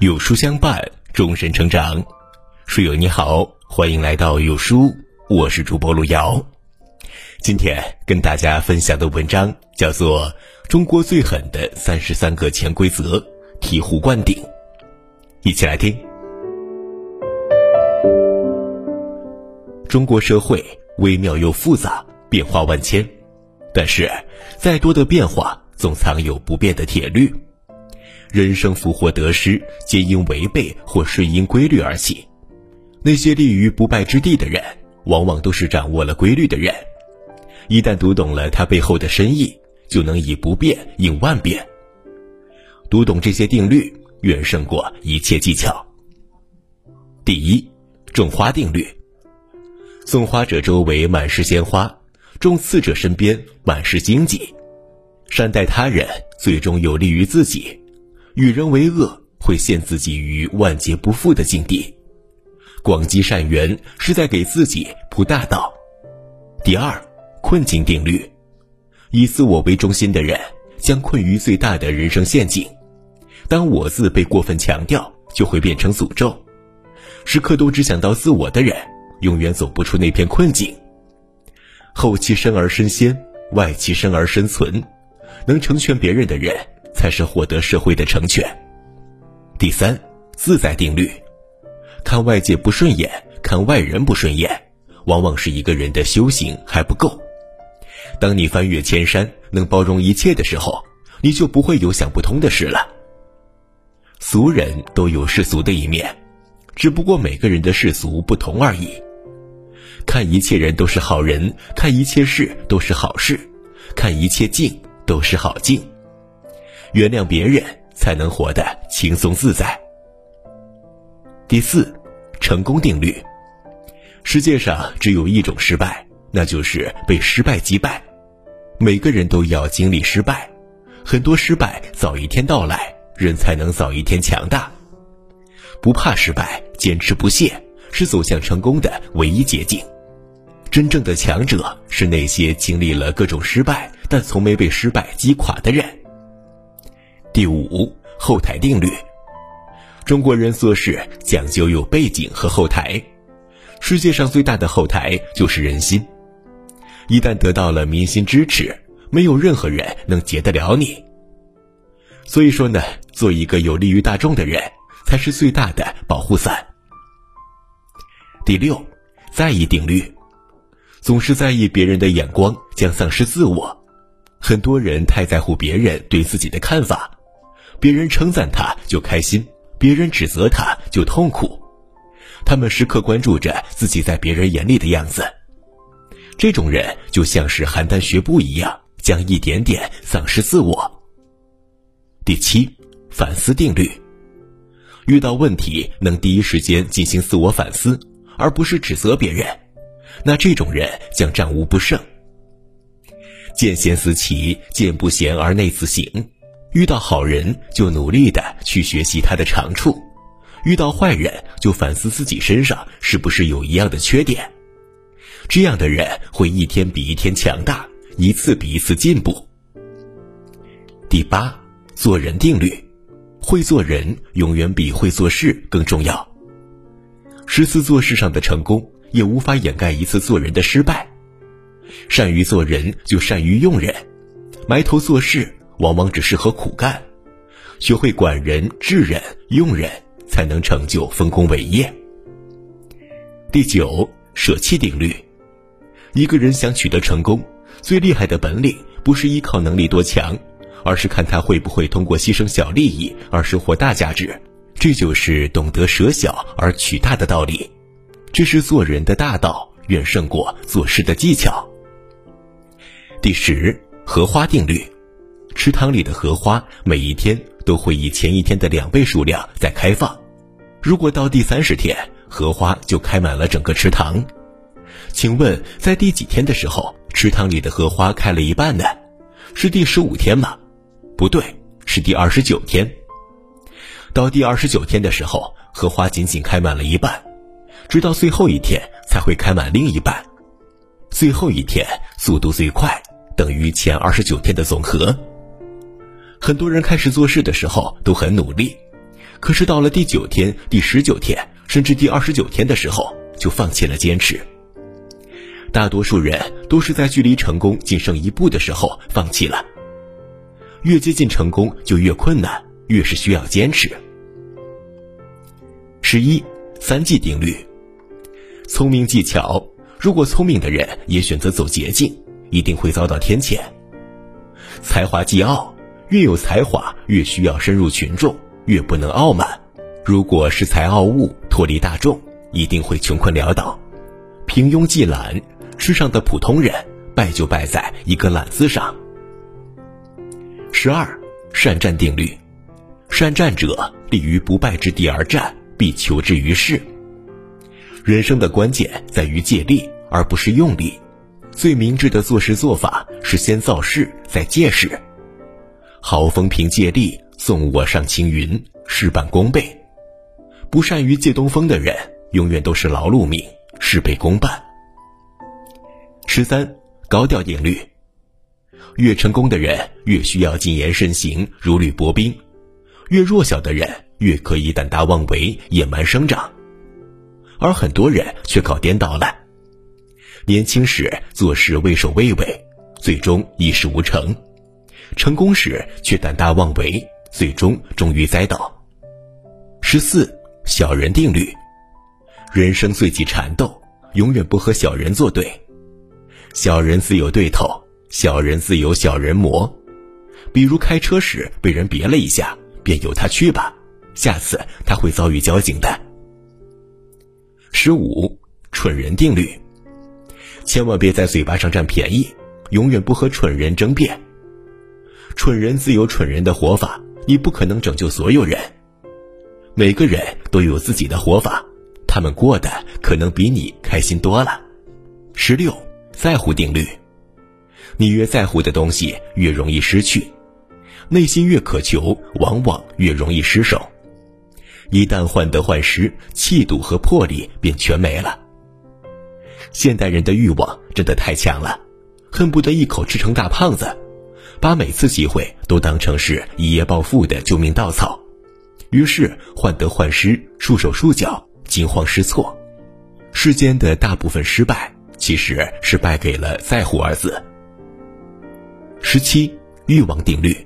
有书相伴，终身成长。书友你好，欢迎来到有书，我是主播路遥。今天跟大家分享的文章叫做《中国最狠的三十三个潜规则》，醍醐灌顶。一起来听。中国社会微妙又复杂，变化万千，但是再多的变化，总藏有不变的铁律。人生福祸得失，皆因违背或顺应规律而起。那些立于不败之地的人，往往都是掌握了规律的人。一旦读懂了它背后的深意，就能以不变应万变。读懂这些定律，远胜过一切技巧。第一，种花定律。送花者周围满是鲜花，种刺者身边满是荆棘。善待他人，最终有利于自己。与人为恶，会陷自己于万劫不复的境地。广积善缘，是在给自己铺大道。第二，困境定律：以自我为中心的人，将困于最大的人生陷阱。当我字被过分强调，就会变成诅咒。时刻都只想到自我的人，永远走不出那片困境。后其身而身先，外其身而身存。能成全别人的人。才是获得社会的成全。第三，自在定律，看外界不顺眼，看外人不顺眼，往往是一个人的修行还不够。当你翻越千山，能包容一切的时候，你就不会有想不通的事了。俗人都有世俗的一面，只不过每个人的世俗不同而已。看一切人都是好人，看一切事都是好事，看一切境都是好境。原谅别人，才能活得轻松自在。第四，成功定律。世界上只有一种失败，那就是被失败击败。每个人都要经历失败，很多失败早一天到来，人才能早一天强大。不怕失败，坚持不懈，是走向成功的唯一捷径。真正的强者是那些经历了各种失败，但从没被失败击垮的人。第五，后台定律。中国人做事讲究有背景和后台，世界上最大的后台就是人心。一旦得到了民心支持，没有任何人能劫得了你。所以说呢，做一个有利于大众的人，才是最大的保护伞。第六，在意定律。总是在意别人的眼光，将丧失自我。很多人太在乎别人对自己的看法。别人称赞他就开心，别人指责他就痛苦，他们时刻关注着自己在别人眼里的样子。这种人就像是邯郸学步一样，将一点点丧失自我。第七，反思定律。遇到问题能第一时间进行自我反思，而不是指责别人，那这种人将战无不胜。见贤思齐，见不贤而内自省。遇到好人就努力的去学习他的长处，遇到坏人就反思自己身上是不是有一样的缺点。这样的人会一天比一天强大，一次比一次进步。第八，做人定律，会做人永远比会做事更重要。十次做事上的成功，也无法掩盖一次做人的失败。善于做人就善于用人，埋头做事。往往只适合苦干，学会管人、治人、用人，才能成就丰功伟业。第九，舍弃定律。一个人想取得成功，最厉害的本领不是依靠能力多强，而是看他会不会通过牺牲小利益而收获大价值。这就是懂得舍小而取大的道理，这是做人的大道，远胜过做事的技巧。第十，荷花定律。池塘里的荷花每一天都会以前一天的两倍数量在开放。如果到第三十天，荷花就开满了整个池塘。请问，在第几天的时候，池塘里的荷花开了一半呢？是第十五天吗？不对，是第二十九天。到第二十九天的时候，荷花仅仅开满了一半，直到最后一天才会开满另一半。最后一天速度最快，等于前二十九天的总和。很多人开始做事的时候都很努力，可是到了第九天、第十九天，甚至第二十九天的时候，就放弃了坚持。大多数人都是在距离成功仅剩一步的时候放弃了。越接近成功，就越困难，越是需要坚持。十一，三忌定律。聪明技巧，如果聪明的人也选择走捷径，一定会遭到天谴。才华既傲，越有才华越需要深入群众，越不能傲慢。如果恃才傲物，脱离大众，一定会穷困潦倒。平庸既懒，世上的普通人败就败在一个“懒”字上。十二，善战定律。善战者立于不败之地而战，必求之于事。人生的关键在于借力，而不是用力。最明智的做事做法是先造势，再借势。好风凭借力，送我上青云，事半功倍。不善于借东风的人，永远都是劳碌命，事倍功半。十三，高调定律。越成功的人越需要谨言慎行、如履薄冰，越弱小的人越可以胆大妄为、野蛮生长，而很多人却搞颠倒了。年轻时做事畏首畏尾，最终一事无成；成功时却胆大妄为，最终终于栽倒。十四小人定律，人生最忌缠斗，永远不和小人作对，小人自有对头。小人自有小人魔，比如开车时被人别了一下，便由他去吧，下次他会遭遇交警的。十五，蠢人定律，千万别在嘴巴上占便宜，永远不和蠢人争辩。蠢人自有蠢人的活法，你不可能拯救所有人。每个人都有自己的活法，他们过得可能比你开心多了。十六，在乎定律。你越在乎的东西，越容易失去；内心越渴求，往往越容易失手。一旦患得患失，气度和魄力便全没了。现代人的欲望真的太强了，恨不得一口吃成大胖子，把每次机会都当成是一夜暴富的救命稻草，于是患得患失，束手束脚，惊慌失措。世间的大部分失败，其实是败给了“在乎”二字。十七，欲望定律。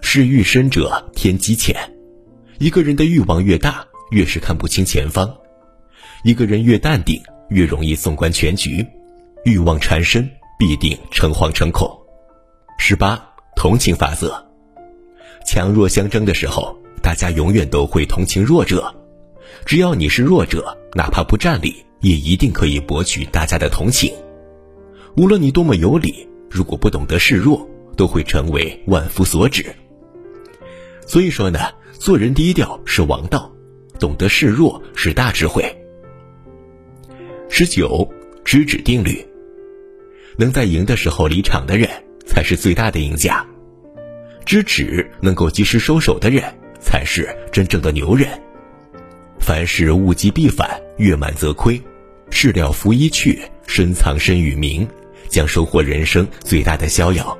是欲深者天机浅，一个人的欲望越大，越是看不清前方；一个人越淡定，越容易纵观全局。欲望缠身，必定诚惶诚恐。十八，同情法则。强弱相争的时候，大家永远都会同情弱者。只要你是弱者，哪怕不占理，也一定可以博取大家的同情。无论你多么有理。如果不懂得示弱，都会成为万夫所指。所以说呢，做人低调是王道，懂得示弱是大智慧。十九，知止定律。能在赢的时候离场的人，才是最大的赢家。知止能够及时收手的人，才是真正的牛人。凡事物极必反，月满则亏。事了拂衣去，深藏身与名。将收获人生最大的逍遥。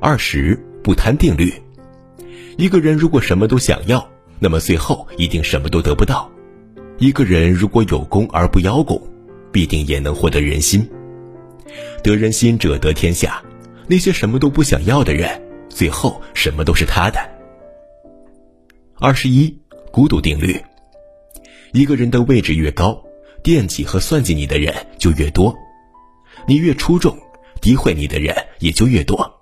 二十不贪定律，一个人如果什么都想要，那么最后一定什么都得不到；一个人如果有功而不邀功，必定也能获得人心。得人心者得天下。那些什么都不想要的人，最后什么都是他的。二十一孤独定律，一个人的位置越高，惦记和算计你的人就越多。你越出众，诋毁你的人也就越多。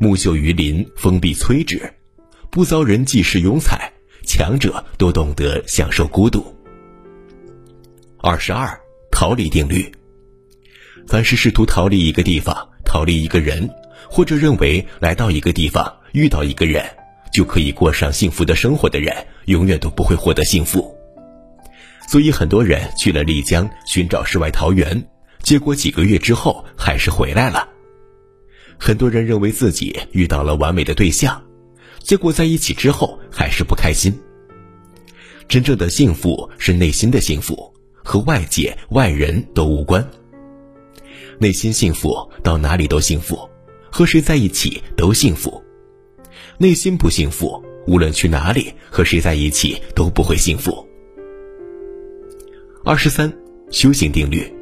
木秀于林，风必摧之。不遭人忌是庸才，强者都懂得享受孤独。二十二，逃离定律。凡是试图逃离一个地方、逃离一个人，或者认为来到一个地方遇到一个人就可以过上幸福的生活的人，永远都不会获得幸福。所以，很多人去了丽江寻找世外桃源。结果几个月之后还是回来了。很多人认为自己遇到了完美的对象，结果在一起之后还是不开心。真正的幸福是内心的幸福，和外界外人都无关。内心幸福到哪里都幸福，和谁在一起都幸福。内心不幸福，无论去哪里和谁在一起都不会幸福。二十三，修行定律。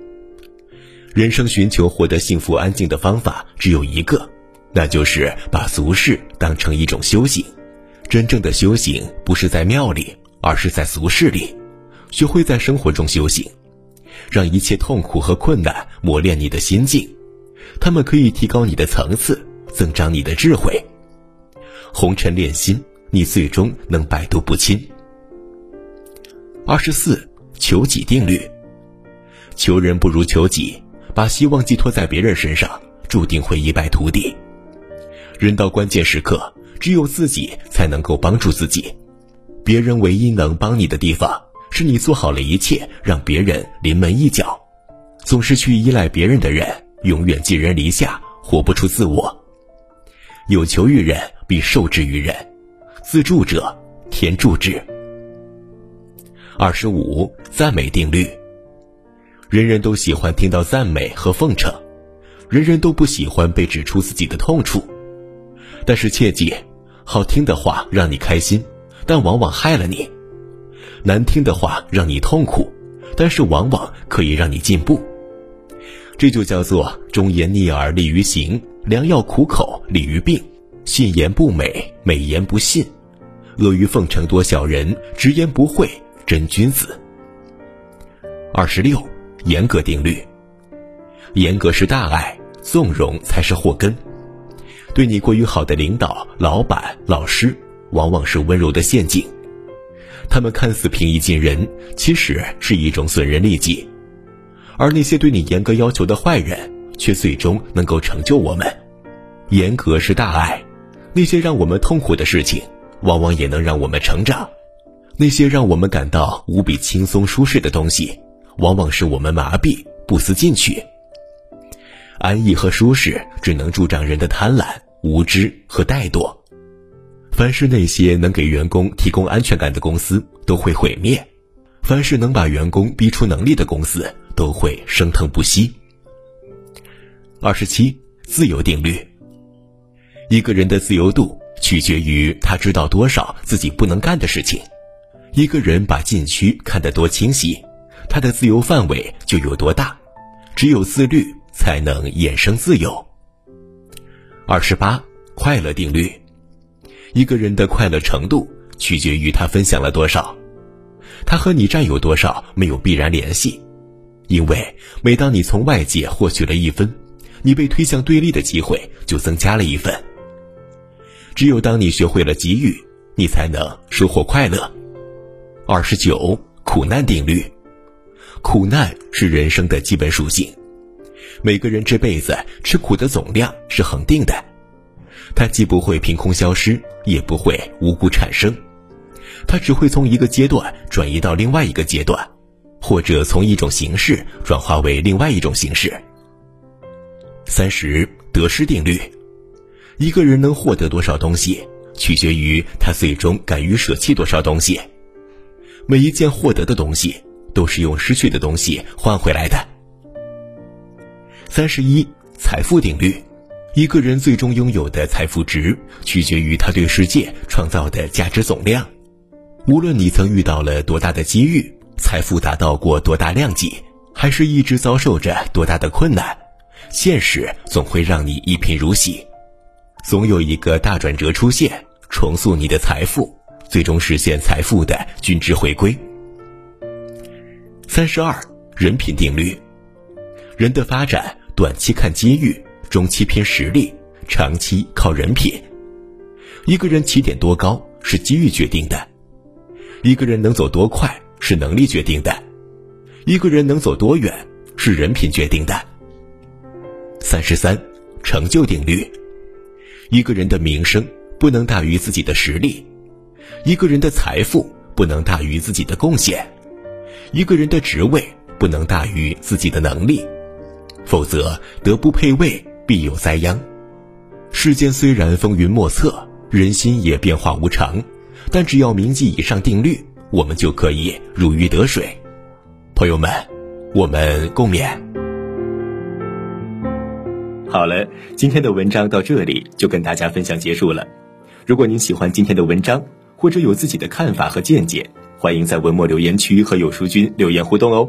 人生寻求获得幸福安静的方法只有一个，那就是把俗世当成一种修行。真正的修行不是在庙里，而是在俗世里，学会在生活中修行，让一切痛苦和困难磨练你的心境，他们可以提高你的层次，增长你的智慧。红尘练心，你最终能百毒不侵。二十四，求己定律。求人不如求己，把希望寄托在别人身上，注定会一败涂地。人到关键时刻。只有自己才能够帮助自己，别人唯一能帮你的地方，是你做好了一切，让别人临门一脚。总是去依赖别人的人，永远寄人篱下，活不出自我。有求于人，必受之于人。自助者，天助之。二十五，赞美定律。人人都喜欢听到赞美和奉承，人人都不喜欢被指出自己的痛处。但是切记，好听的话让你开心，但往往害了你；难听的话让你痛苦，但是往往可以让你进步。这就叫做忠言逆耳利于行，良药苦口利于病。信言不美，美言不信。阿谀奉承多小人，直言不讳真君子。二十六，严格定律。严格是大爱，纵容才是祸根。对你过于好的领导、老板、老师，往往是温柔的陷阱。他们看似平易近人，其实是一种损人利己。而那些对你严格要求的坏人，却最终能够成就我们。严格是大爱，那些让我们痛苦的事情，往往也能让我们成长。那些让我们感到无比轻松舒适的东西，往往是我们麻痹不思进取。安逸和舒适只能助长人的贪婪。无知和怠惰，凡是那些能给员工提供安全感的公司都会毁灭；凡是能把员工逼出能力的公司都会生腾不息。二十七，自由定律。一个人的自由度取决于他知道多少自己不能干的事情。一个人把禁区看得多清晰，他的自由范围就有多大。只有自律，才能衍生自由。二十八，快乐定律。一个人的快乐程度取决于他分享了多少，他和你占有多少没有必然联系，因为每当你从外界获取了一分，你被推向对立的机会就增加了一分。只有当你学会了给予，你才能收获快乐。二十九，苦难定律。苦难是人生的基本属性。每个人这辈子吃苦的总量是恒定的，它既不会凭空消失，也不会无故产生，它只会从一个阶段转移到另外一个阶段，或者从一种形式转化为另外一种形式。三十得失定律，一个人能获得多少东西，取决于他最终敢于舍弃多少东西。每一件获得的东西，都是用失去的东西换回来的。三十一，财富定律，一个人最终拥有的财富值，取决于他对世界创造的价值总量。无论你曾遇到了多大的机遇，财富达到过多大量级，还是一直遭受着多大的困难，现实总会让你一贫如洗，总有一个大转折出现，重塑你的财富，最终实现财富的均值回归。三十二，人品定律，人的发展。短期看机遇，中期拼实力，长期靠人品。一个人起点多高是机遇决定的，一个人能走多快是能力决定的，一个人能走多远是人品决定的。三十三，成就定律：一个人的名声不能大于自己的实力，一个人的财富不能大于自己的贡献，一个人的职位不能大于自己的能力。否则，德不配位，必有灾殃。世间虽然风云莫测，人心也变化无常，但只要铭记以上定律，我们就可以如鱼得水。朋友们，我们共勉。好了，今天的文章到这里就跟大家分享结束了。如果您喜欢今天的文章，或者有自己的看法和见解，欢迎在文末留言区和有书君留言互动哦。